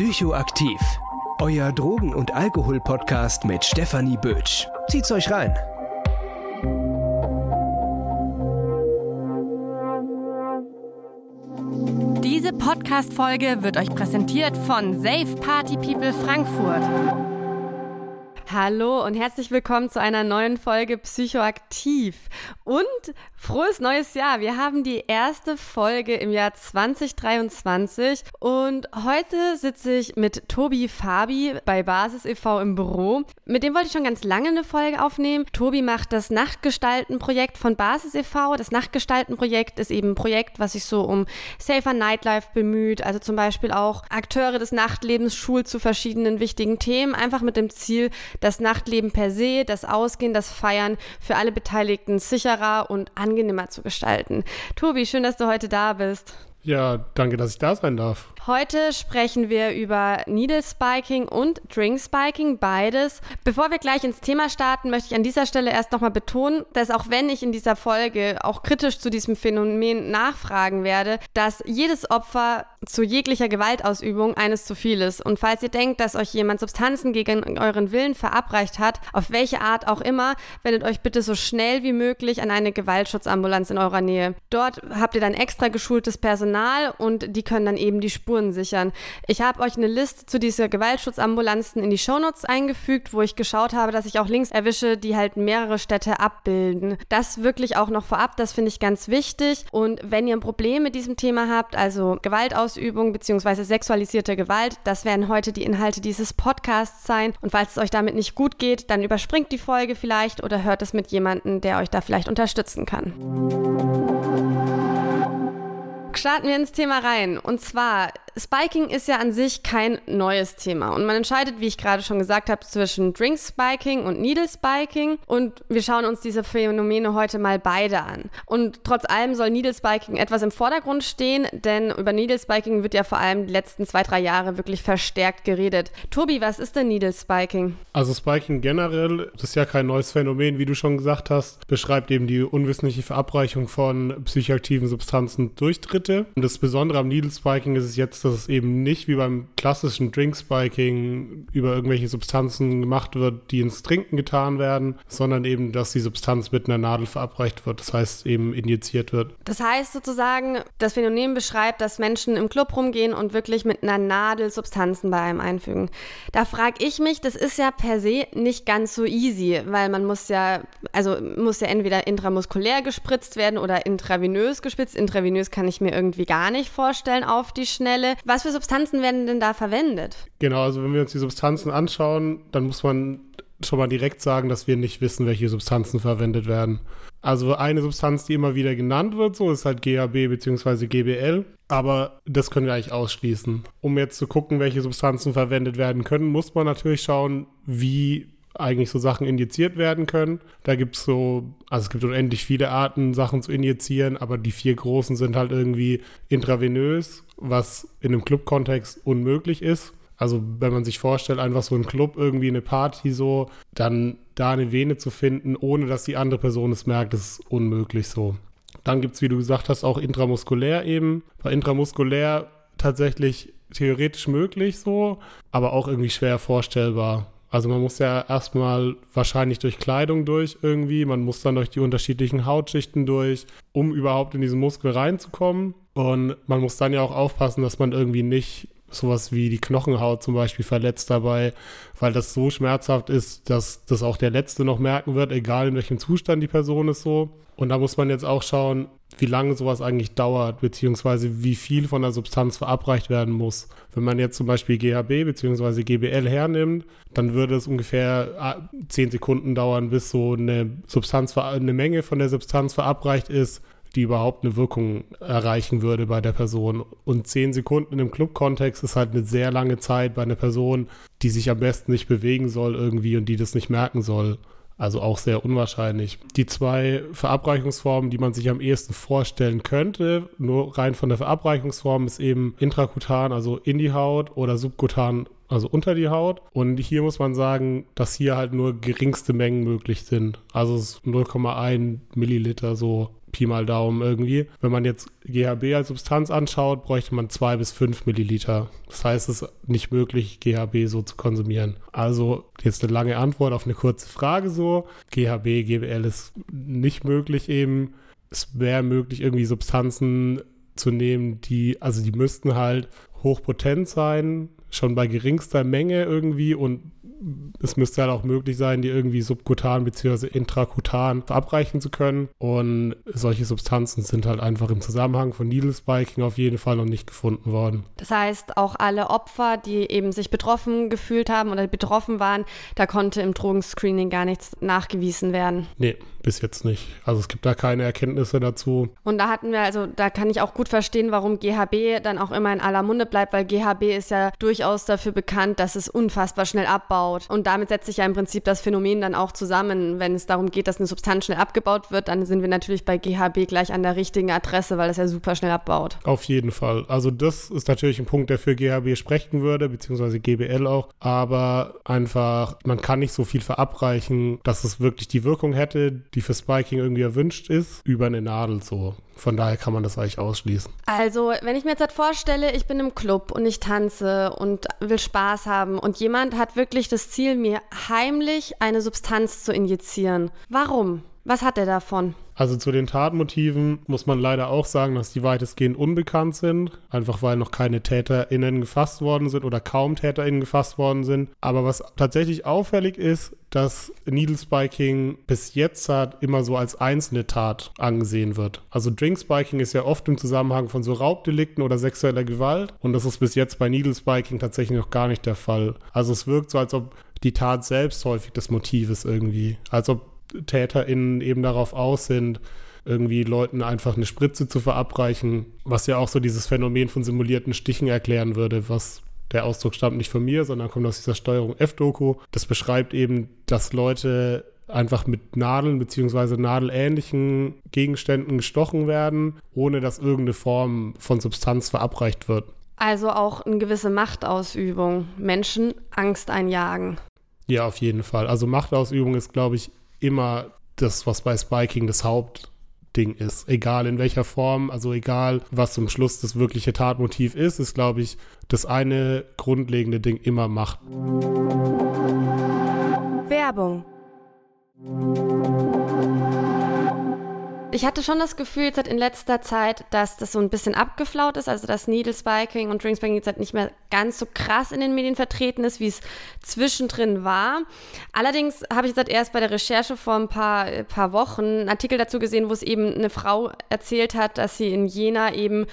Psychoaktiv. Euer Drogen- und Alkohol-Podcast mit Stefanie Bötsch. Zieht's euch rein. Diese Podcast-Folge wird euch präsentiert von Safe Party People Frankfurt. Hallo und herzlich willkommen zu einer neuen Folge Psychoaktiv. Und frohes neues Jahr. Wir haben die erste Folge im Jahr 2023 und heute sitze ich mit Tobi Fabi bei Basis e.V. im Büro. Mit dem wollte ich schon ganz lange eine Folge aufnehmen. Tobi macht das Nachtgestalten-Projekt von Basis e.V. Das Nachtgestalten-Projekt ist eben ein Projekt, was sich so um Safer Nightlife bemüht. Also zum Beispiel auch Akteure des Nachtlebens schult zu verschiedenen wichtigen Themen, einfach mit dem Ziel, das Nachtleben per se, das Ausgehen, das Feiern für alle Beteiligten sicherer und angenehmer zu gestalten. Tobi, schön, dass du heute da bist. Ja, danke, dass ich da sein darf. Heute sprechen wir über Needle Spiking und Drink Spiking, beides. Bevor wir gleich ins Thema starten, möchte ich an dieser Stelle erst nochmal betonen, dass auch wenn ich in dieser Folge auch kritisch zu diesem Phänomen nachfragen werde, dass jedes Opfer zu jeglicher Gewaltausübung eines zu viel ist. Und falls ihr denkt, dass euch jemand Substanzen gegen euren Willen verabreicht hat, auf welche Art auch immer, wendet euch bitte so schnell wie möglich an eine Gewaltschutzambulanz in eurer Nähe. Dort habt ihr dann extra geschultes Personal und die können dann eben die Spuren Spuren sichern. Ich habe euch eine Liste zu dieser Gewaltschutzambulanzen in die Shownotes eingefügt, wo ich geschaut habe, dass ich auch Links erwische, die halt mehrere Städte abbilden. Das wirklich auch noch vorab, das finde ich ganz wichtig. Und wenn ihr ein Problem mit diesem Thema habt, also Gewaltausübung bzw. sexualisierte Gewalt, das werden heute die Inhalte dieses Podcasts sein. Und falls es euch damit nicht gut geht, dann überspringt die Folge vielleicht oder hört es mit jemandem, der euch da vielleicht unterstützen kann. Starten wir ins Thema rein. Und zwar Spiking ist ja an sich kein neues Thema und man entscheidet, wie ich gerade schon gesagt habe, zwischen Drink Spiking und Needle Spiking und wir schauen uns diese Phänomene heute mal beide an. Und trotz allem soll Needle Spiking etwas im Vordergrund stehen, denn über Needle Spiking wird ja vor allem die letzten zwei, drei Jahre wirklich verstärkt geredet. Tobi, was ist denn Needle Spiking? Also Spiking generell, das ist ja kein neues Phänomen, wie du schon gesagt hast, beschreibt eben die unwissentliche Verabreichung von psychoaktiven Substanzen durch Dritte. Und das Besondere am Needle Spiking ist es jetzt, dass es eben nicht wie beim klassischen Drinkspiking über irgendwelche Substanzen gemacht wird, die ins Trinken getan werden, sondern eben, dass die Substanz mit einer Nadel verabreicht wird. Das heißt, eben injiziert wird. Das heißt sozusagen, das Phänomen beschreibt, dass Menschen im Club rumgehen und wirklich mit einer Nadel Substanzen bei einem einfügen. Da frage ich mich, das ist ja per se nicht ganz so easy, weil man muss ja, also muss ja entweder intramuskulär gespritzt werden oder intravenös gespritzt. Intravenös kann ich mir irgendwie gar nicht vorstellen auf die Schnelle. Was für Substanzen werden denn da verwendet? Genau, also wenn wir uns die Substanzen anschauen, dann muss man schon mal direkt sagen, dass wir nicht wissen, welche Substanzen verwendet werden. Also eine Substanz, die immer wieder genannt wird, so ist halt GHB bzw. GBL. Aber das können wir eigentlich ausschließen. Um jetzt zu gucken, welche Substanzen verwendet werden können, muss man natürlich schauen, wie eigentlich so Sachen injiziert werden können. Da gibt es so, also es gibt unendlich viele Arten, Sachen zu injizieren, aber die vier großen sind halt irgendwie intravenös, was in einem Club-Kontext unmöglich ist. Also wenn man sich vorstellt, einfach so ein Club, irgendwie eine Party so, dann da eine Vene zu finden, ohne dass die andere Person es merkt, ist unmöglich so. Dann gibt es, wie du gesagt hast, auch intramuskulär eben. Bei intramuskulär tatsächlich theoretisch möglich so, aber auch irgendwie schwer vorstellbar. Also man muss ja erstmal wahrscheinlich durch Kleidung durch irgendwie, man muss dann durch die unterschiedlichen Hautschichten durch, um überhaupt in diesen Muskel reinzukommen. Und man muss dann ja auch aufpassen, dass man irgendwie nicht sowas wie die Knochenhaut zum Beispiel verletzt dabei, weil das so schmerzhaft ist, dass das auch der Letzte noch merken wird, egal in welchem Zustand die Person ist so. Und da muss man jetzt auch schauen, wie lange sowas eigentlich dauert, beziehungsweise wie viel von der Substanz verabreicht werden muss. Wenn man jetzt zum Beispiel GHB beziehungsweise GBL hernimmt, dann würde es ungefähr 10 ah, Sekunden dauern, bis so eine Substanz, eine Menge von der Substanz verabreicht ist, die überhaupt eine Wirkung erreichen würde bei der Person. Und 10 Sekunden im Club-Kontext ist halt eine sehr lange Zeit bei einer Person, die sich am besten nicht bewegen soll irgendwie und die das nicht merken soll. Also auch sehr unwahrscheinlich. Die zwei Verabreichungsformen, die man sich am ehesten vorstellen könnte, nur rein von der Verabreichungsform, ist eben intrakutan, also in die Haut, oder subkutan, also unter die Haut. Und hier muss man sagen, dass hier halt nur geringste Mengen möglich sind. Also 0,1 Milliliter so Pi mal Daumen irgendwie. Wenn man jetzt GHB als Substanz anschaut, bräuchte man zwei bis fünf Milliliter. Das heißt, es ist nicht möglich, GHB so zu konsumieren. Also jetzt eine lange Antwort auf eine kurze Frage so. GHB, GBL ist nicht möglich eben. Es wäre möglich, irgendwie Substanzen zu nehmen, die, also die müssten halt hochpotent sein, schon bei geringster Menge irgendwie und es müsste halt auch möglich sein, die irgendwie subkutan bzw. intrakutan verabreichen zu können. Und solche Substanzen sind halt einfach im Zusammenhang von Needle Spiking auf jeden Fall noch nicht gefunden worden. Das heißt, auch alle Opfer, die eben sich betroffen gefühlt haben oder betroffen waren, da konnte im Drogenscreening gar nichts nachgewiesen werden. Nee, bis jetzt nicht. Also es gibt da keine Erkenntnisse dazu. Und da hatten wir, also da kann ich auch gut verstehen, warum GHB dann auch immer in aller Munde bleibt, weil GHB ist ja durchaus dafür bekannt, dass es unfassbar schnell abbaut. Und damit setzt sich ja im Prinzip das Phänomen dann auch zusammen. Wenn es darum geht, dass eine Substanz schnell abgebaut wird, dann sind wir natürlich bei GHB gleich an der richtigen Adresse, weil es ja super schnell abbaut. Auf jeden Fall. Also das ist natürlich ein Punkt, der für GHB sprechen würde, beziehungsweise GBL auch. Aber einfach, man kann nicht so viel verabreichen, dass es wirklich die Wirkung hätte, die für Spiking irgendwie erwünscht ist, über eine Nadel so. Von daher kann man das eigentlich ausschließen. Also, wenn ich mir jetzt halt vorstelle, ich bin im Club und ich tanze und will Spaß haben und jemand hat wirklich das Ziel, mir heimlich eine Substanz zu injizieren. Warum? Was hat er davon? Also zu den Tatmotiven muss man leider auch sagen, dass die weitestgehend unbekannt sind, einfach weil noch keine TäterInnen gefasst worden sind oder kaum TäterInnen gefasst worden sind. Aber was tatsächlich auffällig ist, dass Needle Spiking bis jetzt halt immer so als einzelne Tat angesehen wird. Also Drink Spiking ist ja oft im Zusammenhang von so Raubdelikten oder sexueller Gewalt und das ist bis jetzt bei Needle Spiking tatsächlich noch gar nicht der Fall. Also es wirkt so, als ob die Tat selbst häufig das Motiv ist irgendwie. Als ob TäterInnen eben darauf aus sind, irgendwie Leuten einfach eine Spritze zu verabreichen, was ja auch so dieses Phänomen von simulierten Stichen erklären würde, was der Ausdruck stammt nicht von mir, sondern kommt aus dieser Steuerung F-Doku. Das beschreibt eben, dass Leute einfach mit Nadeln bzw. nadelähnlichen Gegenständen gestochen werden, ohne dass irgendeine Form von Substanz verabreicht wird. Also auch eine gewisse Machtausübung, Menschen Angst einjagen. Ja, auf jeden Fall. Also Machtausübung ist, glaube ich, immer das, was bei Spiking das Hauptding ist. Egal in welcher Form, also egal, was zum Schluss das wirkliche Tatmotiv ist, ist, glaube ich, das eine grundlegende Ding immer Macht. Werbung ich hatte schon das Gefühl jetzt in letzter Zeit, dass das so ein bisschen abgeflaut ist, also dass Needle Spiking und Drink Spiking jetzt halt nicht mehr ganz so krass in den Medien vertreten ist, wie es zwischendrin war. Allerdings habe ich jetzt halt erst bei der Recherche vor ein paar, paar Wochen einen Artikel dazu gesehen, wo es eben eine Frau erzählt hat, dass sie in Jena eben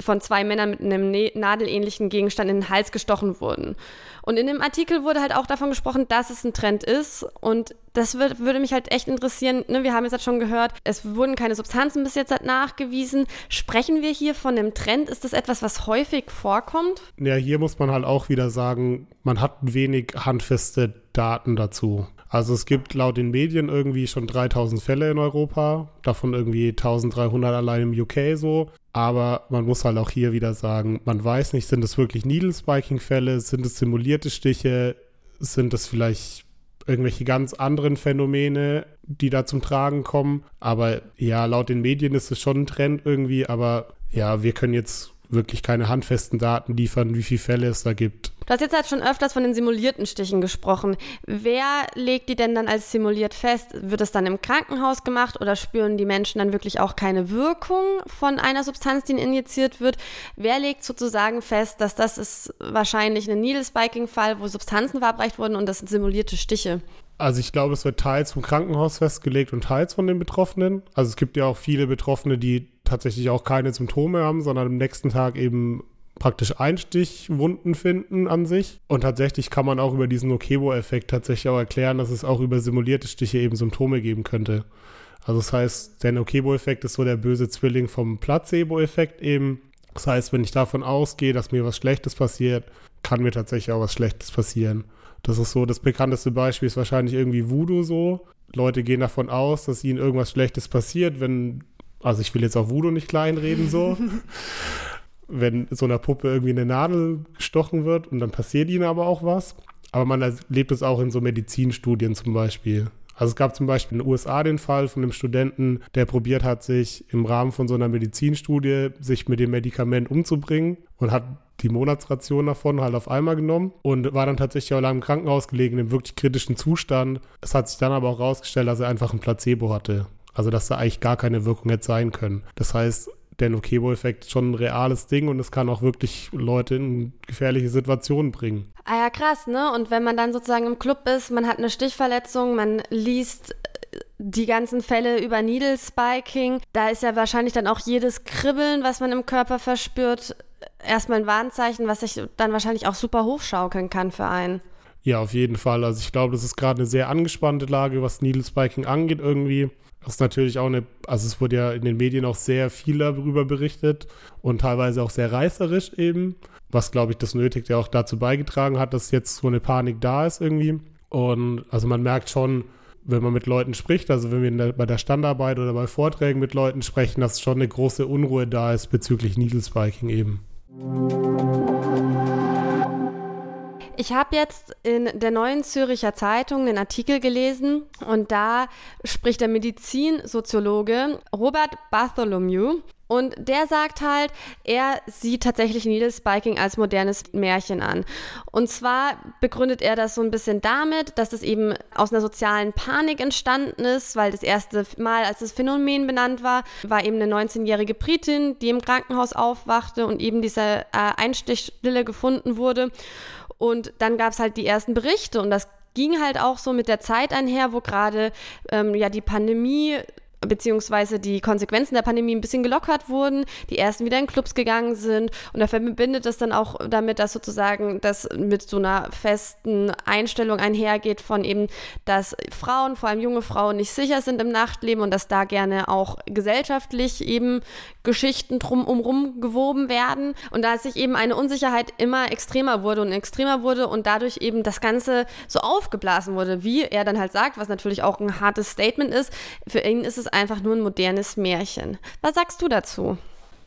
von zwei Männern mit einem nadelähnlichen Gegenstand in den Hals gestochen wurden. Und in dem Artikel wurde halt auch davon gesprochen, dass es ein Trend ist. Und das wird, würde mich halt echt interessieren. Ne, wir haben jetzt halt schon gehört, es wurden keine Substanzen bis jetzt halt nachgewiesen. Sprechen wir hier von einem Trend? Ist das etwas, was häufig vorkommt? Ja, hier muss man halt auch wieder sagen, man hat wenig handfeste Daten dazu. Also es gibt laut den Medien irgendwie schon 3000 Fälle in Europa, davon irgendwie 1300 allein im UK so. Aber man muss halt auch hier wieder sagen, man weiß nicht, sind es wirklich Needle-Spiking-Fälle, sind es simulierte Stiche, sind es vielleicht irgendwelche ganz anderen Phänomene, die da zum Tragen kommen. Aber ja, laut den Medien ist es schon ein Trend irgendwie, aber ja, wir können jetzt wirklich keine handfesten Daten liefern, wie viele Fälle es da gibt. Du hast jetzt halt schon öfters von den simulierten Stichen gesprochen. Wer legt die denn dann als simuliert fest? Wird es dann im Krankenhaus gemacht oder spüren die Menschen dann wirklich auch keine Wirkung von einer Substanz, die injiziert wird? Wer legt sozusagen fest, dass das ist wahrscheinlich ein Needle-Spiking-Fall, wo Substanzen verabreicht wurden und das sind simulierte Stiche? Also ich glaube, es wird teils vom Krankenhaus festgelegt und teils von den Betroffenen. Also es gibt ja auch viele Betroffene, die tatsächlich auch keine Symptome haben, sondern am nächsten Tag eben praktisch Einstichwunden finden an sich. Und tatsächlich kann man auch über diesen Nocebo-Effekt tatsächlich auch erklären, dass es auch über simulierte Stiche eben Symptome geben könnte. Also das heißt, der Nocebo-Effekt ist so der böse Zwilling vom Placebo-Effekt eben. Das heißt, wenn ich davon ausgehe, dass mir was Schlechtes passiert, kann mir tatsächlich auch was Schlechtes passieren. Das ist so, das bekannteste Beispiel ist wahrscheinlich irgendwie Voodoo so. Leute gehen davon aus, dass ihnen irgendwas Schlechtes passiert, wenn also ich will jetzt auch Voodoo nicht kleinreden so. Wenn so einer Puppe irgendwie eine Nadel gestochen wird und dann passiert ihnen aber auch was. Aber man erlebt es auch in so Medizinstudien zum Beispiel. Also es gab zum Beispiel in den USA den Fall von einem Studenten, der probiert hat, sich im Rahmen von so einer Medizinstudie sich mit dem Medikament umzubringen und hat die Monatsration davon halt auf einmal genommen und war dann tatsächlich auch lang im Krankenhaus gelegen, im wirklich kritischen Zustand. Es hat sich dann aber auch herausgestellt, dass er einfach ein Placebo hatte. Also dass da eigentlich gar keine Wirkung hätte sein können. Das heißt, der Nocebo-Effekt ist schon ein reales Ding und es kann auch wirklich Leute in gefährliche Situationen bringen. Ah ja, krass, ne? Und wenn man dann sozusagen im Club ist, man hat eine Stichverletzung, man liest äh, die ganzen Fälle über Needle Spiking, da ist ja wahrscheinlich dann auch jedes Kribbeln, was man im Körper verspürt, erstmal ein Warnzeichen, was sich dann wahrscheinlich auch super hochschaukeln kann für einen. Ja, auf jeden Fall. Also ich glaube, das ist gerade eine sehr angespannte Lage, was Needle Spiking angeht irgendwie. Das ist natürlich auch eine, also es wurde ja in den Medien auch sehr viel darüber berichtet und teilweise auch sehr reißerisch eben, was glaube ich das Nötigste auch dazu beigetragen hat, dass jetzt so eine Panik da ist irgendwie. Und also man merkt schon, wenn man mit Leuten spricht, also wenn wir der, bei der Standarbeit oder bei Vorträgen mit Leuten sprechen, dass schon eine große Unruhe da ist bezüglich Needle Spiking eben. Thank you. Ich habe jetzt in der neuen Züricher Zeitung einen Artikel gelesen und da spricht der Medizinsoziologe Robert Bartholomew und der sagt halt, er sieht tatsächlich Needle Spiking als modernes Märchen an. Und zwar begründet er das so ein bisschen damit, dass es eben aus einer sozialen Panik entstanden ist, weil das erste Mal, als das Phänomen benannt war, war eben eine 19-jährige Britin, die im Krankenhaus aufwachte und eben diese äh, Einstichstille gefunden wurde. Und dann gab es halt die ersten Berichte und das ging halt auch so mit der Zeit einher, wo gerade ähm, ja die Pandemie beziehungsweise die Konsequenzen der Pandemie ein bisschen gelockert wurden, die ersten wieder in Clubs gegangen sind und er verbindet das dann auch damit, dass sozusagen das mit so einer festen Einstellung einhergeht von eben, dass Frauen, vor allem junge Frauen, nicht sicher sind im Nachtleben und dass da gerne auch gesellschaftlich eben Geschichten drum gewoben werden und da sich eben eine Unsicherheit immer extremer wurde und extremer wurde und dadurch eben das Ganze so aufgeblasen wurde, wie er dann halt sagt, was natürlich auch ein hartes Statement ist. Für ihn ist es einfach nur ein modernes Märchen. Was sagst du dazu?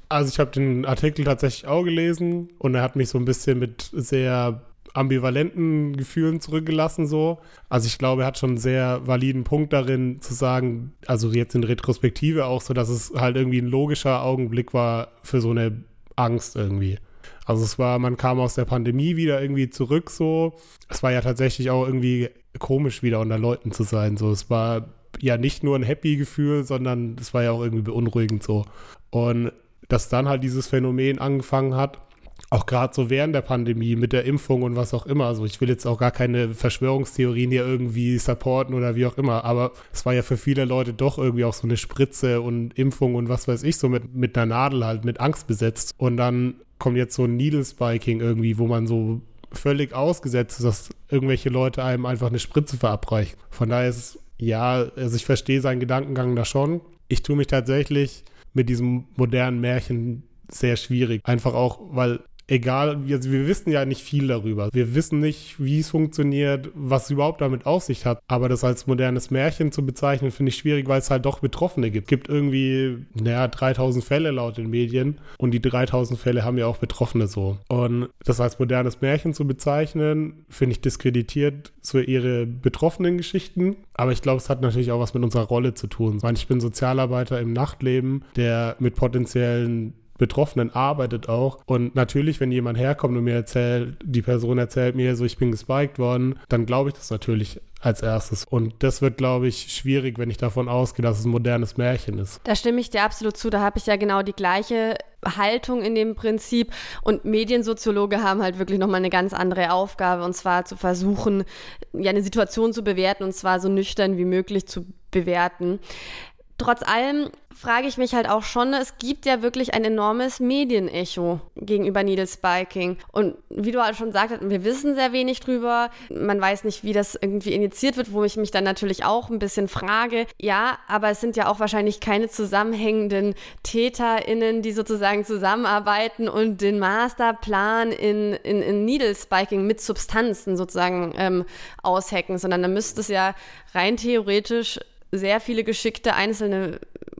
Also ich habe den Artikel tatsächlich auch gelesen und er hat mich so ein bisschen mit sehr ambivalenten Gefühlen zurückgelassen so. Also ich glaube, er hat schon einen sehr validen Punkt darin zu sagen, also jetzt in Retrospektive auch so, dass es halt irgendwie ein logischer Augenblick war für so eine Angst irgendwie. Also es war, man kam aus der Pandemie wieder irgendwie zurück so. Es war ja tatsächlich auch irgendwie komisch wieder unter Leuten zu sein so. Es war ja nicht nur ein Happy-Gefühl, sondern es war ja auch irgendwie beunruhigend so. Und dass dann halt dieses Phänomen angefangen hat, auch gerade so während der Pandemie mit der Impfung und was auch immer. Also ich will jetzt auch gar keine Verschwörungstheorien hier irgendwie supporten oder wie auch immer, aber es war ja für viele Leute doch irgendwie auch so eine Spritze und Impfung und was weiß ich, so mit, mit einer Nadel halt, mit Angst besetzt. Und dann kommt jetzt so ein Needle Spiking irgendwie, wo man so völlig ausgesetzt ist, dass irgendwelche Leute einem einfach eine Spritze verabreichen. Von daher ist es ja, also ich verstehe seinen Gedankengang da schon. Ich tue mich tatsächlich mit diesem modernen Märchen sehr schwierig. Einfach auch, weil egal, wir wissen ja nicht viel darüber. Wir wissen nicht, wie es funktioniert, was es überhaupt damit auf sich hat. Aber das als modernes Märchen zu bezeichnen, finde ich schwierig, weil es halt doch Betroffene gibt. Es gibt irgendwie, naja, 3000 Fälle laut den Medien und die 3000 Fälle haben ja auch Betroffene so. Und das als modernes Märchen zu bezeichnen, finde ich diskreditiert so ihre betroffenen Geschichten. Aber ich glaube, es hat natürlich auch was mit unserer Rolle zu tun. Ich bin Sozialarbeiter im Nachtleben, der mit potenziellen Betroffenen arbeitet auch. Und natürlich, wenn jemand herkommt und mir erzählt, die Person erzählt mir so, ich bin gespiked worden, dann glaube ich das natürlich als erstes. Und das wird, glaube ich, schwierig, wenn ich davon ausgehe, dass es ein modernes Märchen ist. Da stimme ich dir absolut zu. Da habe ich ja genau die gleiche Haltung in dem Prinzip. Und Mediensoziologe haben halt wirklich nochmal eine ganz andere Aufgabe, und zwar zu versuchen, ja, eine Situation zu bewerten, und zwar so nüchtern wie möglich zu bewerten. Trotz allem frage ich mich halt auch schon, es gibt ja wirklich ein enormes Medienecho gegenüber Needle Spiking. Und wie du halt schon sagtest, wir wissen sehr wenig drüber. Man weiß nicht, wie das irgendwie initiiert wird, wo ich mich dann natürlich auch ein bisschen frage. Ja, aber es sind ja auch wahrscheinlich keine zusammenhängenden TäterInnen, die sozusagen zusammenarbeiten und den Masterplan in, in, in Needle Spiking mit Substanzen sozusagen ähm, aushacken, sondern da müsste es ja rein theoretisch sehr viele geschickte einzelne,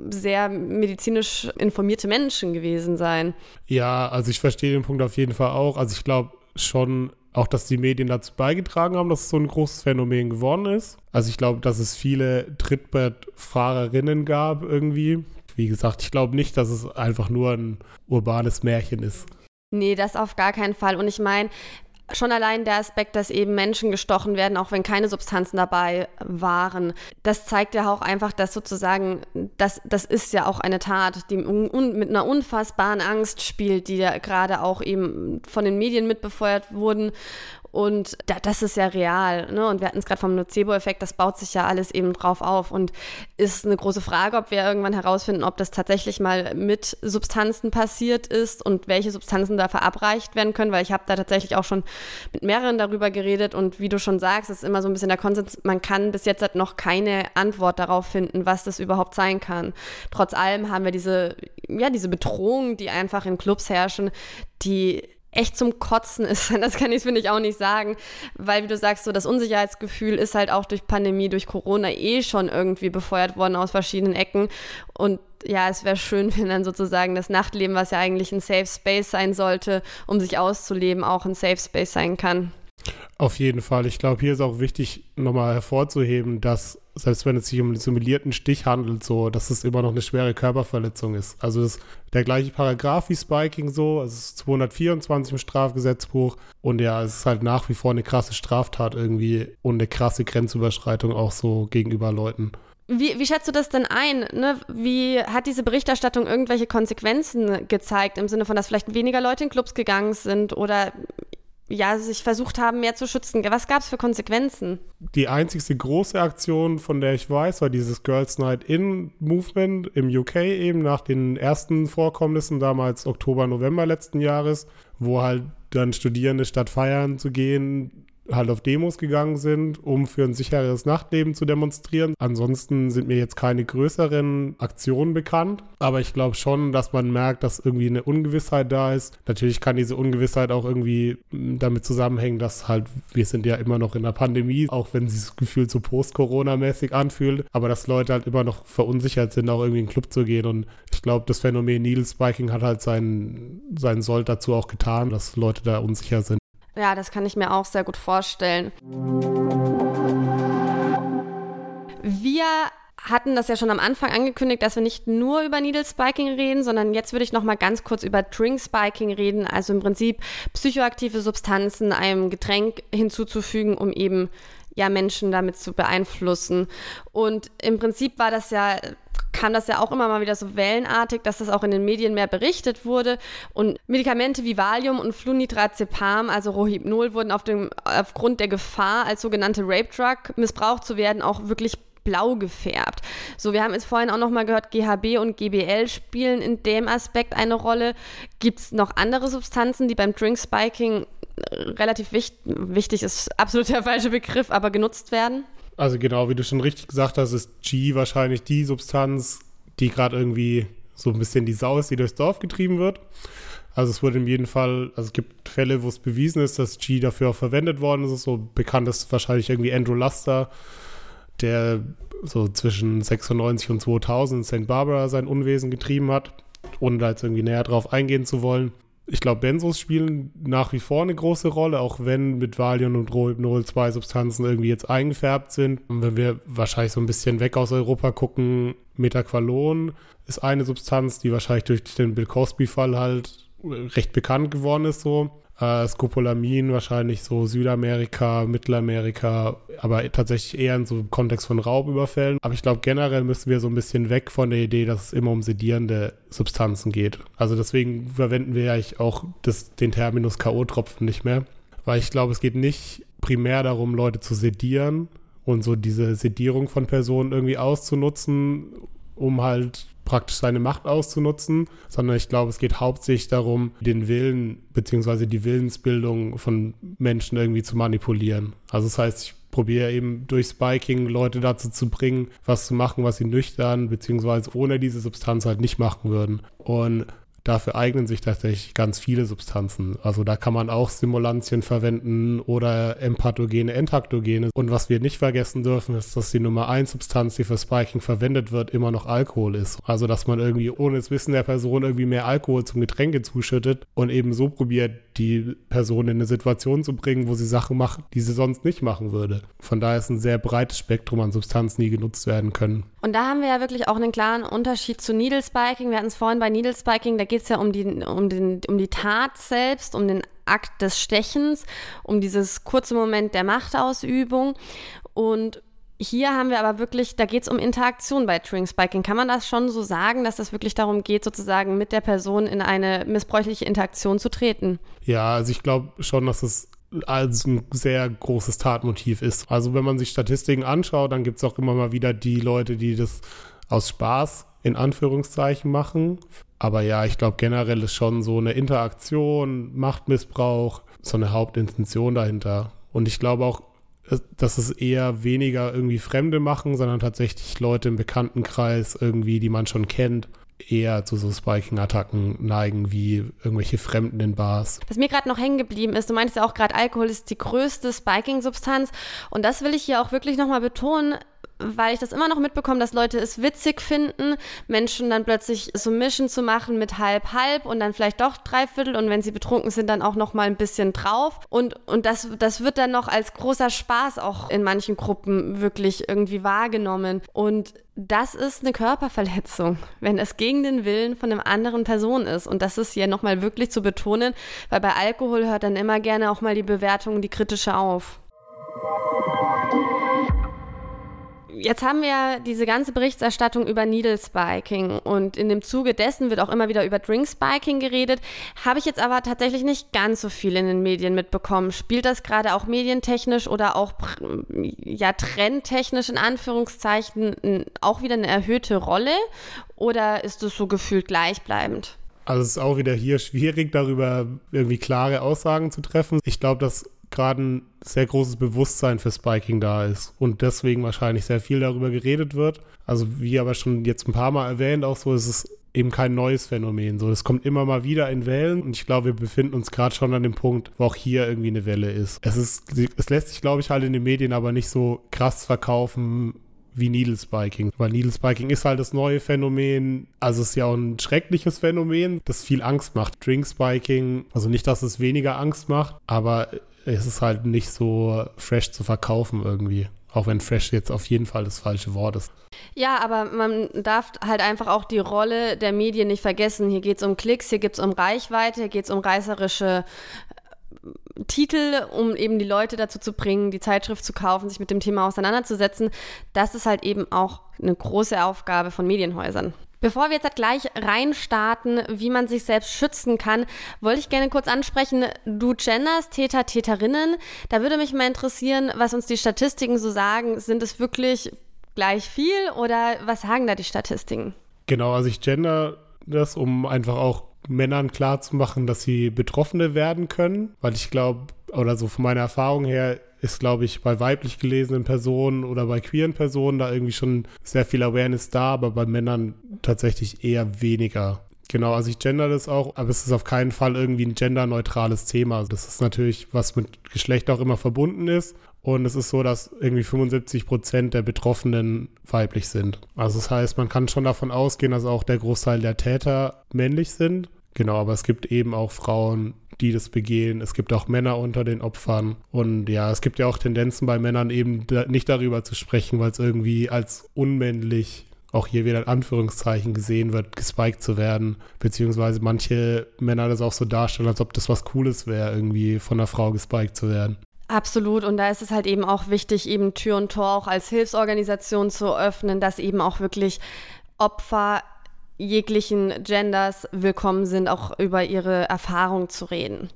sehr medizinisch informierte Menschen gewesen sein. Ja, also ich verstehe den Punkt auf jeden Fall auch. Also ich glaube schon, auch, dass die Medien dazu beigetragen haben, dass es so ein großes Phänomen geworden ist. Also ich glaube, dass es viele Trittbrettfahrerinnen gab irgendwie. Wie gesagt, ich glaube nicht, dass es einfach nur ein urbanes Märchen ist. Nee, das auf gar keinen Fall. Und ich meine, schon allein der Aspekt, dass eben Menschen gestochen werden, auch wenn keine Substanzen dabei waren, das zeigt ja auch einfach, dass sozusagen, das, das ist ja auch eine Tat, die mit einer unfassbaren Angst spielt, die ja gerade auch eben von den Medien mitbefeuert wurden und da, das ist ja real. Ne? Und wir hatten es gerade vom Nocebo-Effekt, das baut sich ja alles eben drauf auf. Und ist eine große Frage, ob wir irgendwann herausfinden, ob das tatsächlich mal mit Substanzen passiert ist und welche Substanzen da verabreicht werden können, weil ich habe da tatsächlich auch schon mit mehreren darüber geredet. Und wie du schon sagst, ist immer so ein bisschen der Konsens, man kann bis jetzt halt noch keine Antwort darauf finden, was das überhaupt sein kann. Trotz allem haben wir diese, ja, diese Bedrohung, die einfach in Clubs herrschen, die echt zum Kotzen ist. Das kann ich, finde ich, auch nicht sagen, weil, wie du sagst, so das Unsicherheitsgefühl ist halt auch durch Pandemie, durch Corona eh schon irgendwie befeuert worden aus verschiedenen Ecken. Und ja, es wäre schön, wenn dann sozusagen das Nachtleben, was ja eigentlich ein Safe Space sein sollte, um sich auszuleben, auch ein Safe Space sein kann. Auf jeden Fall. Ich glaube, hier ist auch wichtig, nochmal hervorzuheben, dass selbst wenn es sich um einen simulierten Stich handelt, so, dass es immer noch eine schwere Körperverletzung ist. Also das, der gleiche Paragraph wie Spiking so, es ist 224 im Strafgesetzbuch und ja, es ist halt nach wie vor eine krasse Straftat irgendwie und eine krasse Grenzüberschreitung auch so gegenüber Leuten. Wie, wie schätzt du das denn ein? Ne? Wie hat diese Berichterstattung irgendwelche Konsequenzen gezeigt, im Sinne von, dass vielleicht weniger Leute in Clubs gegangen sind oder ja, sich versucht haben, mehr zu schützen. Was gab es für Konsequenzen? Die einzigste große Aktion, von der ich weiß, war dieses Girls Night In Movement im UK eben nach den ersten Vorkommnissen, damals Oktober, November letzten Jahres, wo halt dann Studierende statt feiern zu gehen, halt auf Demos gegangen sind, um für ein sicheres Nachtleben zu demonstrieren. Ansonsten sind mir jetzt keine größeren Aktionen bekannt, aber ich glaube schon, dass man merkt, dass irgendwie eine Ungewissheit da ist. Natürlich kann diese Ungewissheit auch irgendwie damit zusammenhängen, dass halt wir sind ja immer noch in der Pandemie, auch wenn sich das Gefühl so post-Corona-mäßig anfühlt, aber dass Leute halt immer noch verunsichert sind, auch irgendwie in den Club zu gehen und ich glaube, das Phänomen Needle Spiking hat halt seinen, seinen Sold dazu auch getan, dass Leute da unsicher sind. Ja, das kann ich mir auch sehr gut vorstellen. Wir hatten das ja schon am Anfang angekündigt, dass wir nicht nur über Needle Spiking reden, sondern jetzt würde ich noch mal ganz kurz über Drink Spiking reden, also im Prinzip psychoaktive Substanzen einem Getränk hinzuzufügen, um eben ja Menschen damit zu beeinflussen. Und im Prinzip war das ja kam das ja auch immer mal wieder so wellenartig, dass das auch in den Medien mehr berichtet wurde. Und Medikamente wie Valium und Flunitrazepam, also Rohypnol, wurden auf dem, aufgrund der Gefahr, als sogenannte Rape Drug missbraucht zu werden, auch wirklich blau gefärbt. So, wir haben jetzt vorhin auch noch mal gehört, GHB und GBL spielen in dem Aspekt eine Rolle. Gibt es noch andere Substanzen, die beim Drink Spiking relativ wichtig, wichtig ist absolut der falsche Begriff, aber genutzt werden? Also genau, wie du schon richtig gesagt hast, ist G wahrscheinlich die Substanz, die gerade irgendwie so ein bisschen die Sau ist, die durchs Dorf getrieben wird. Also es wurde in jedem Fall, also es gibt Fälle, wo es bewiesen ist, dass G dafür auch verwendet worden ist. So bekannt ist wahrscheinlich irgendwie Andrew Luster, der so zwischen 96 und 2000 in St. Barbara sein Unwesen getrieben hat, ohne da jetzt irgendwie näher drauf eingehen zu wollen ich glaube, Benzos spielen nach wie vor eine große Rolle, auch wenn mit Valium und Rohypnol zwei Substanzen irgendwie jetzt eingefärbt sind. Und wenn wir wahrscheinlich so ein bisschen weg aus Europa gucken, Metaqualon ist eine Substanz, die wahrscheinlich durch den Bill Cosby-Fall halt recht bekannt geworden ist so. Äh, Scopolamin wahrscheinlich so Südamerika, Mittelamerika, aber tatsächlich eher in so einem Kontext von Raubüberfällen. Aber ich glaube, generell müssen wir so ein bisschen weg von der Idee, dass es immer um sedierende Substanzen geht. Also deswegen verwenden wir ja auch das, den Terminus K.O.-Tropfen nicht mehr, weil ich glaube, es geht nicht primär darum, Leute zu sedieren und so diese Sedierung von Personen irgendwie auszunutzen, um halt praktisch seine Macht auszunutzen, sondern ich glaube, es geht hauptsächlich darum, den Willen bzw. die Willensbildung von Menschen irgendwie zu manipulieren. Also das heißt, ich probiere eben durch Spiking Leute dazu zu bringen, was zu machen, was sie nüchtern bzw. ohne diese Substanz halt nicht machen würden. Und dafür eignen sich tatsächlich ganz viele Substanzen. Also da kann man auch Simulantien verwenden oder empathogene, entaktogene. Und was wir nicht vergessen dürfen, ist, dass die Nummer 1 Substanz, die für Spiking verwendet wird, immer noch Alkohol ist. Also dass man irgendwie ohne das Wissen der Person irgendwie mehr Alkohol zum Getränke zuschüttet und eben so probiert, die Person in eine Situation zu bringen, wo sie Sachen macht, die sie sonst nicht machen würde. Von daher ist ein sehr breites Spektrum an Substanzen, die genutzt werden können. Und da haben wir ja wirklich auch einen klaren Unterschied zu Needle Spiking. Wir hatten es vorhin bei Needle Spiking, da geht es ja um die, um, den, um die Tat selbst, um den Akt des Stechens, um dieses kurze Moment der Machtausübung. Und hier haben wir aber wirklich, da geht es um Interaktion bei String Spiking. Kann man das schon so sagen, dass es wirklich darum geht, sozusagen mit der Person in eine missbräuchliche Interaktion zu treten? Ja, also ich glaube schon, dass es als ein sehr großes Tatmotiv ist. Also wenn man sich Statistiken anschaut, dann gibt es auch immer mal wieder die Leute, die das aus Spaß in Anführungszeichen machen. Aber ja, ich glaube generell ist schon so eine Interaktion, Machtmissbrauch, so eine Hauptintention dahinter. Und ich glaube auch, dass es eher weniger irgendwie Fremde machen, sondern tatsächlich Leute im Bekanntenkreis irgendwie, die man schon kennt, eher zu so Spiking-Attacken neigen wie irgendwelche Fremden in Bars. Was mir gerade noch hängen geblieben ist, du meinst ja auch gerade, Alkohol ist die größte Spiking-Substanz und das will ich hier auch wirklich nochmal betonen weil ich das immer noch mitbekomme, dass Leute es witzig finden, Menschen dann plötzlich so Mischen zu machen mit halb halb und dann vielleicht doch dreiviertel und wenn sie betrunken sind, dann auch noch mal ein bisschen drauf und und das das wird dann noch als großer Spaß auch in manchen Gruppen wirklich irgendwie wahrgenommen und das ist eine Körperverletzung, wenn es gegen den Willen von einer anderen Person ist. Und das ist hier nochmal wirklich zu betonen, weil bei Alkohol hört dann immer gerne auch mal die Bewertung, die kritische auf. Jetzt haben wir diese ganze Berichterstattung über Needle Spiking und in dem Zuge dessen wird auch immer wieder über Drink Spiking geredet. Habe ich jetzt aber tatsächlich nicht ganz so viel in den Medien mitbekommen. Spielt das gerade auch medientechnisch oder auch ja trendtechnisch in Anführungszeichen auch wieder eine erhöhte Rolle oder ist es so gefühlt gleichbleibend? Also es ist auch wieder hier schwierig, darüber irgendwie klare Aussagen zu treffen. Ich glaube, dass gerade ein sehr großes Bewusstsein für Spiking da ist und deswegen wahrscheinlich sehr viel darüber geredet wird. Also wie aber schon jetzt ein paar Mal erwähnt, auch so ist es eben kein neues Phänomen. So, es kommt immer mal wieder in Wellen und ich glaube, wir befinden uns gerade schon an dem Punkt, wo auch hier irgendwie eine Welle ist. Es ist, es lässt sich, glaube ich, halt in den Medien aber nicht so krass verkaufen wie Needle Spiking. Weil Needle Spiking ist halt das neue Phänomen. Also es ist ja auch ein schreckliches Phänomen, das viel Angst macht. Drink Spiking, also nicht, dass es weniger Angst macht, aber es ist halt nicht so fresh zu verkaufen irgendwie. Auch wenn fresh jetzt auf jeden Fall das falsche Wort ist. Ja, aber man darf halt einfach auch die Rolle der Medien nicht vergessen. Hier geht es um Klicks, hier geht es um Reichweite, hier geht es um reißerische äh, Titel, um eben die Leute dazu zu bringen, die Zeitschrift zu kaufen, sich mit dem Thema auseinanderzusetzen. Das ist halt eben auch eine große Aufgabe von Medienhäusern. Bevor wir jetzt gleich reinstarten, wie man sich selbst schützen kann, wollte ich gerne kurz ansprechen, du genders Täter, Täterinnen. Da würde mich mal interessieren, was uns die Statistiken so sagen. Sind es wirklich gleich viel oder was sagen da die Statistiken? Genau, also ich gender das, um einfach auch Männern klarzumachen, dass sie Betroffene werden können, weil ich glaube, oder so von meiner Erfahrung her, ist, glaube ich, bei weiblich gelesenen Personen oder bei queeren Personen da irgendwie schon sehr viel Awareness da, aber bei Männern tatsächlich eher weniger. Genau, also ich gender das auch, aber es ist auf keinen Fall irgendwie ein genderneutrales Thema. Das ist natürlich, was mit Geschlecht auch immer verbunden ist. Und es ist so, dass irgendwie 75 Prozent der Betroffenen weiblich sind. Also das heißt, man kann schon davon ausgehen, dass auch der Großteil der Täter männlich sind. Genau, aber es gibt eben auch Frauen, die das begehen. Es gibt auch Männer unter den Opfern. Und ja, es gibt ja auch Tendenzen bei Männern eben da nicht darüber zu sprechen, weil es irgendwie als unmännlich auch hier wieder in Anführungszeichen gesehen wird, gespiked zu werden, beziehungsweise manche Männer das auch so darstellen, als ob das was Cooles wäre, irgendwie von einer Frau gespiked zu werden. Absolut. Und da ist es halt eben auch wichtig, eben Tür und Tor auch als Hilfsorganisation zu öffnen, dass eben auch wirklich Opfer jeglichen Genders willkommen sind, auch über ihre Erfahrung zu reden.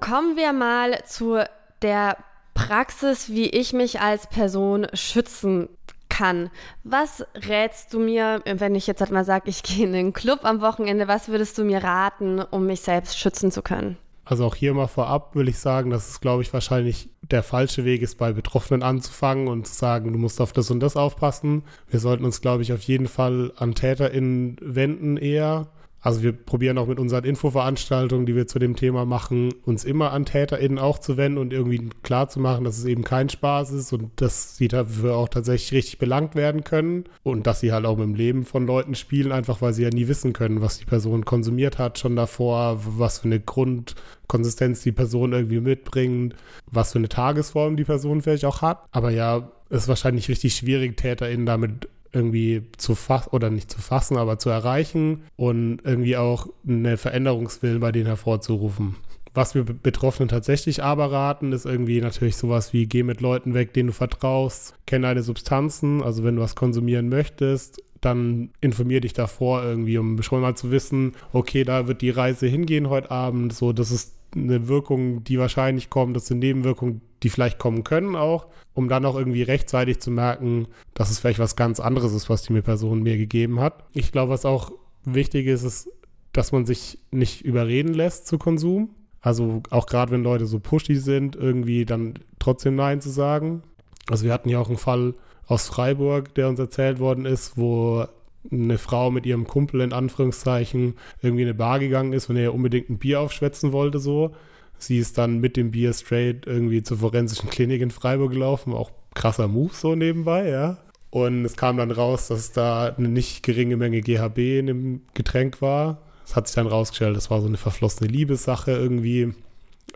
Kommen wir mal zu der Praxis, wie ich mich als Person schützen kann. Was rätst du mir, wenn ich jetzt halt mal sage, ich gehe in den Club am Wochenende, was würdest du mir raten, um mich selbst schützen zu können? Also auch hier mal vorab will ich sagen, dass es, glaube ich, wahrscheinlich der falsche Weg ist, bei Betroffenen anzufangen und zu sagen, du musst auf das und das aufpassen. Wir sollten uns, glaube ich, auf jeden Fall an TäterInnen wenden eher also wir probieren auch mit unseren Infoveranstaltungen, die wir zu dem Thema machen, uns immer an TäterInnen auch zu wenden und irgendwie klar zu machen, dass es eben kein Spaß ist und dass sie dafür auch tatsächlich richtig belangt werden können und dass sie halt auch im Leben von Leuten spielen, einfach weil sie ja nie wissen können, was die Person konsumiert hat schon davor, was für eine Grundkonsistenz die Person irgendwie mitbringt, was für eine Tagesform die Person vielleicht auch hat. Aber ja, es ist wahrscheinlich richtig schwierig, TäterInnen damit irgendwie zu fassen oder nicht zu fassen, aber zu erreichen und irgendwie auch eine Veränderungswillen bei denen hervorzurufen. Was wir Betroffenen tatsächlich aber raten, ist irgendwie natürlich sowas wie geh mit Leuten weg, denen du vertraust, kenne deine Substanzen, also wenn du was konsumieren möchtest, dann informier dich davor irgendwie, um schon mal zu wissen, okay, da wird die Reise hingehen heute Abend, so, das ist eine Wirkung, die wahrscheinlich kommt, das sind Nebenwirkungen, die vielleicht kommen können auch, um dann auch irgendwie rechtzeitig zu merken, dass es vielleicht was ganz anderes ist, was die Person mir gegeben hat. Ich glaube, was auch wichtig ist, ist, dass man sich nicht überreden lässt zu Konsum. Also auch gerade wenn Leute so pushy sind, irgendwie dann trotzdem Nein zu sagen. Also wir hatten ja auch einen Fall aus Freiburg, der uns erzählt worden ist, wo eine Frau mit ihrem Kumpel in Anführungszeichen irgendwie in eine Bar gegangen ist und er unbedingt ein Bier aufschwätzen wollte so Sie ist dann mit dem Bier straight irgendwie zur forensischen Klinik in Freiburg gelaufen. Auch krasser Move so nebenbei, ja. Und es kam dann raus, dass da eine nicht geringe Menge GHB in dem Getränk war. Es hat sich dann rausgestellt, das war so eine verflossene Liebessache irgendwie.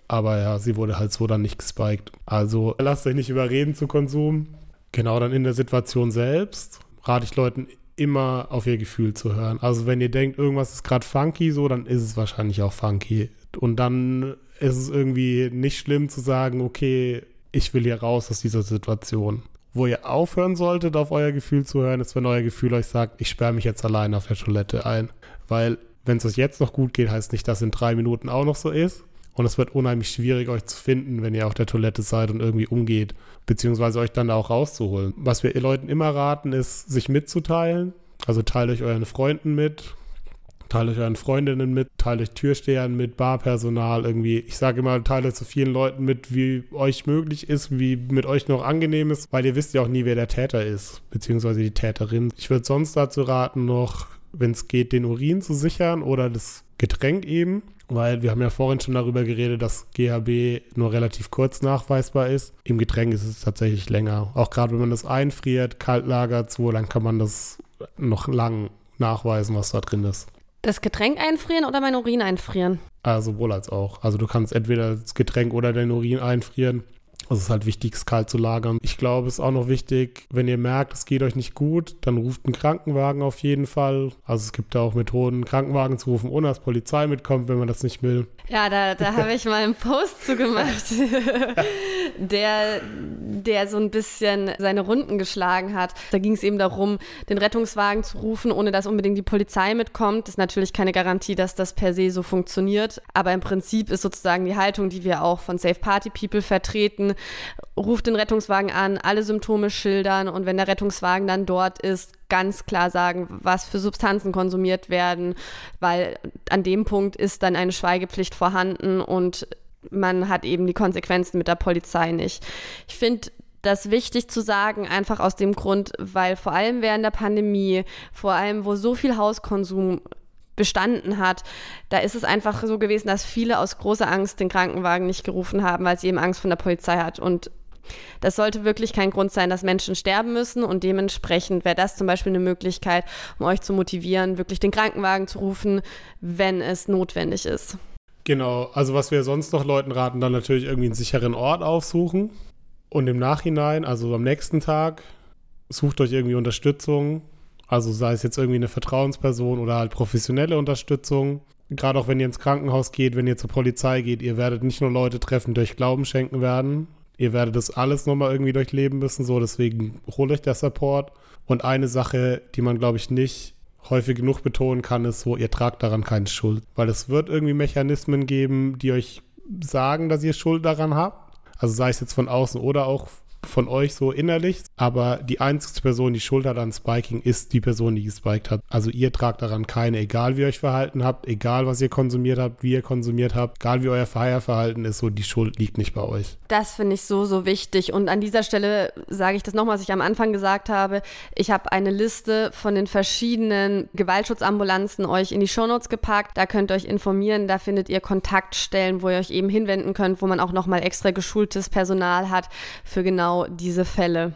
Aber ja, sie wurde halt so dann nicht gespiked. Also lasst euch nicht überreden zu Konsum. Genau dann in der Situation selbst rate ich Leuten immer auf ihr Gefühl zu hören. Also wenn ihr denkt, irgendwas ist gerade funky, so, dann ist es wahrscheinlich auch funky. Und dann ist es irgendwie nicht schlimm zu sagen, okay, ich will hier raus aus dieser Situation. Wo ihr aufhören solltet, auf euer Gefühl zu hören, ist, wenn euer Gefühl euch sagt, ich sperre mich jetzt allein auf der Toilette ein. Weil, wenn es euch jetzt noch gut geht, heißt nicht, dass in drei Minuten auch noch so ist. Und es wird unheimlich schwierig, euch zu finden, wenn ihr auf der Toilette seid und irgendwie umgeht, beziehungsweise euch dann da auch rauszuholen. Was wir Leuten immer raten, ist, sich mitzuteilen. Also teilt euch euren Freunden mit, teilt euch euren Freundinnen mit, teilt euch Türstehern mit, Barpersonal irgendwie. Ich sage immer, teilt euch so vielen Leuten mit, wie euch möglich ist, wie mit euch noch angenehm ist, weil ihr wisst ja auch nie, wer der Täter ist, beziehungsweise die Täterin. Ich würde sonst dazu raten, noch, wenn es geht, den Urin zu sichern oder das Getränk eben, weil wir haben ja vorhin schon darüber geredet, dass GHB nur relativ kurz nachweisbar ist. Im Getränk ist es tatsächlich länger. Auch gerade wenn man das einfriert, kalt lagert, so, dann kann man das noch lang nachweisen, was da drin ist. Das Getränk einfrieren oder mein Urin einfrieren? Also sowohl als auch. Also du kannst entweder das Getränk oder dein Urin einfrieren. Also es ist halt wichtig, es kalt zu lagern. Ich glaube, es ist auch noch wichtig, wenn ihr merkt, es geht euch nicht gut, dann ruft einen Krankenwagen auf jeden Fall. Also es gibt da auch Methoden, einen Krankenwagen zu rufen, ohne dass Polizei mitkommt, wenn man das nicht will. Ja, da, da habe ich mal einen Post zu gemacht, der, der so ein bisschen seine Runden geschlagen hat. Da ging es eben darum, den Rettungswagen zu rufen, ohne dass unbedingt die Polizei mitkommt. Das ist natürlich keine Garantie, dass das per se so funktioniert. Aber im Prinzip ist sozusagen die Haltung, die wir auch von Safe Party People vertreten, ruft den Rettungswagen an, alle Symptome schildern und wenn der Rettungswagen dann dort ist, ganz klar sagen, was für Substanzen konsumiert werden, weil an dem Punkt ist dann eine Schweigepflicht vorhanden und man hat eben die Konsequenzen mit der Polizei nicht. Ich finde das wichtig zu sagen, einfach aus dem Grund, weil vor allem während der Pandemie, vor allem wo so viel Hauskonsum bestanden hat, da ist es einfach so gewesen, dass viele aus großer Angst den Krankenwagen nicht gerufen haben, weil sie eben Angst von der Polizei hat. Und das sollte wirklich kein Grund sein, dass Menschen sterben müssen und dementsprechend wäre das zum Beispiel eine Möglichkeit, um euch zu motivieren, wirklich den Krankenwagen zu rufen, wenn es notwendig ist. Genau, also was wir sonst noch Leuten raten, dann natürlich irgendwie einen sicheren Ort aufsuchen und im Nachhinein, also am nächsten Tag, sucht euch irgendwie Unterstützung, also sei es jetzt irgendwie eine Vertrauensperson oder halt professionelle Unterstützung. Gerade auch wenn ihr ins Krankenhaus geht, wenn ihr zur Polizei geht, ihr werdet nicht nur Leute treffen, die euch Glauben schenken werden. Ihr werdet das alles nochmal irgendwie durchleben müssen, so deswegen holt euch der Support. Und eine Sache, die man, glaube ich, nicht häufig genug betonen kann, ist so, ihr tragt daran keine Schuld. Weil es wird irgendwie Mechanismen geben, die euch sagen, dass ihr Schuld daran habt. Also sei es jetzt von außen oder auch von euch so innerlich, aber die einzige Person, die Schuld hat an Spiking, ist die Person, die gespiked hat. Also ihr tragt daran keine, egal wie ihr euch verhalten habt, egal was ihr konsumiert habt, wie ihr konsumiert habt, egal wie euer Feierverhalten ist, so die Schuld liegt nicht bei euch. Das finde ich so, so wichtig. Und an dieser Stelle sage ich das nochmal, was ich am Anfang gesagt habe. Ich habe eine Liste von den verschiedenen Gewaltschutzambulanzen euch in die Shownotes gepackt. Da könnt ihr euch informieren, da findet ihr Kontaktstellen, wo ihr euch eben hinwenden könnt, wo man auch nochmal extra geschultes Personal hat für genau diese Fälle.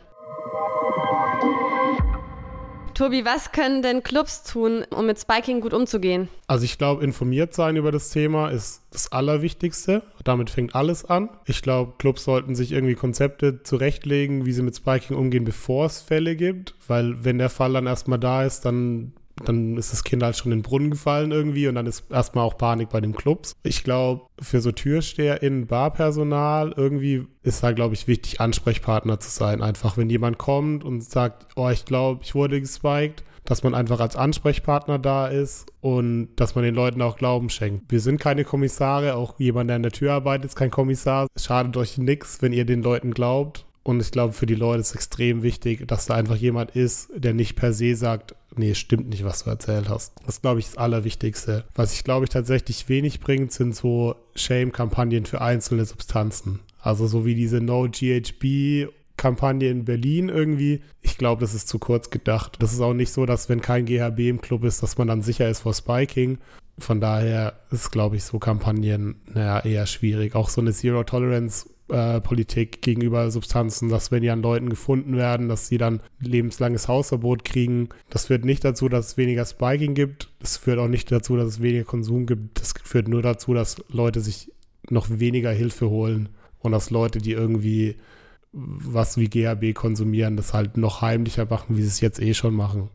Tobi, was können denn Clubs tun, um mit Spiking gut umzugehen? Also ich glaube, informiert sein über das Thema ist das Allerwichtigste. Damit fängt alles an. Ich glaube, Clubs sollten sich irgendwie Konzepte zurechtlegen, wie sie mit Spiking umgehen, bevor es Fälle gibt. Weil wenn der Fall dann erstmal da ist, dann dann ist das Kind halt schon in den Brunnen gefallen irgendwie und dann ist erstmal auch Panik bei den Clubs. Ich glaube, für so TürsteherInnen, Barpersonal, irgendwie ist da, glaube ich, wichtig, Ansprechpartner zu sein. Einfach, wenn jemand kommt und sagt, oh, ich glaube, ich wurde gespiked, dass man einfach als Ansprechpartner da ist und dass man den Leuten auch Glauben schenkt. Wir sind keine Kommissare, auch jemand, der in der Tür arbeitet, ist kein Kommissar. Es schadet euch nichts, wenn ihr den Leuten glaubt. Und ich glaube, für die Leute ist extrem wichtig, dass da einfach jemand ist, der nicht per se sagt, nee, stimmt nicht, was du erzählt hast. Das glaube ich das Allerwichtigste. Was ich glaube ich tatsächlich wenig bringt, sind so Shame-Kampagnen für einzelne Substanzen. Also so wie diese No GHB Kampagne in Berlin irgendwie. Ich glaube, das ist zu kurz gedacht. Das ist auch nicht so, dass wenn kein GHB im Club ist, dass man dann sicher ist vor Spiking. Von daher ist, glaube ich, so Kampagnen naja, eher schwierig. Auch so eine Zero Tolerance äh, Politik gegenüber Substanzen, dass wenn die an Leuten gefunden werden, dass sie dann lebenslanges Hausverbot kriegen. Das führt nicht dazu, dass es weniger Spiking gibt. Das führt auch nicht dazu, dass es weniger Konsum gibt. Das führt nur dazu, dass Leute sich noch weniger Hilfe holen und dass Leute, die irgendwie was wie GHB konsumieren, das halt noch heimlicher machen, wie sie es jetzt eh schon machen.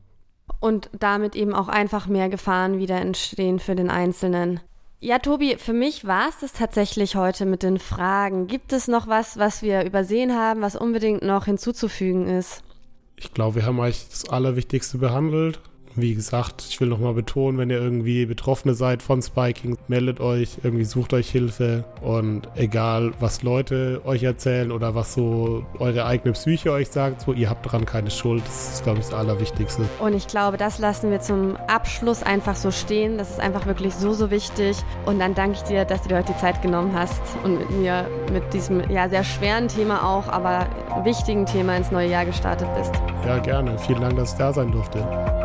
Und damit eben auch einfach mehr Gefahren wieder entstehen für den Einzelnen. Ja, Tobi, für mich war es das tatsächlich heute mit den Fragen. Gibt es noch was, was wir übersehen haben, was unbedingt noch hinzuzufügen ist? Ich glaube, wir haben euch das Allerwichtigste behandelt. Wie gesagt, ich will nochmal betonen, wenn ihr irgendwie Betroffene seid von Spiking, meldet euch, irgendwie sucht euch Hilfe und egal, was Leute euch erzählen oder was so eure eigene Psyche euch sagt, so ihr habt daran keine Schuld. Das ist, glaube ich, das Allerwichtigste. Und ich glaube, das lassen wir zum Abschluss einfach so stehen. Das ist einfach wirklich so, so wichtig. Und dann danke ich dir, dass du dir heute die Zeit genommen hast und mit mir mit diesem ja sehr schweren Thema auch, aber wichtigen Thema ins neue Jahr gestartet bist. Ja, gerne. Vielen Dank, dass ich da sein durfte.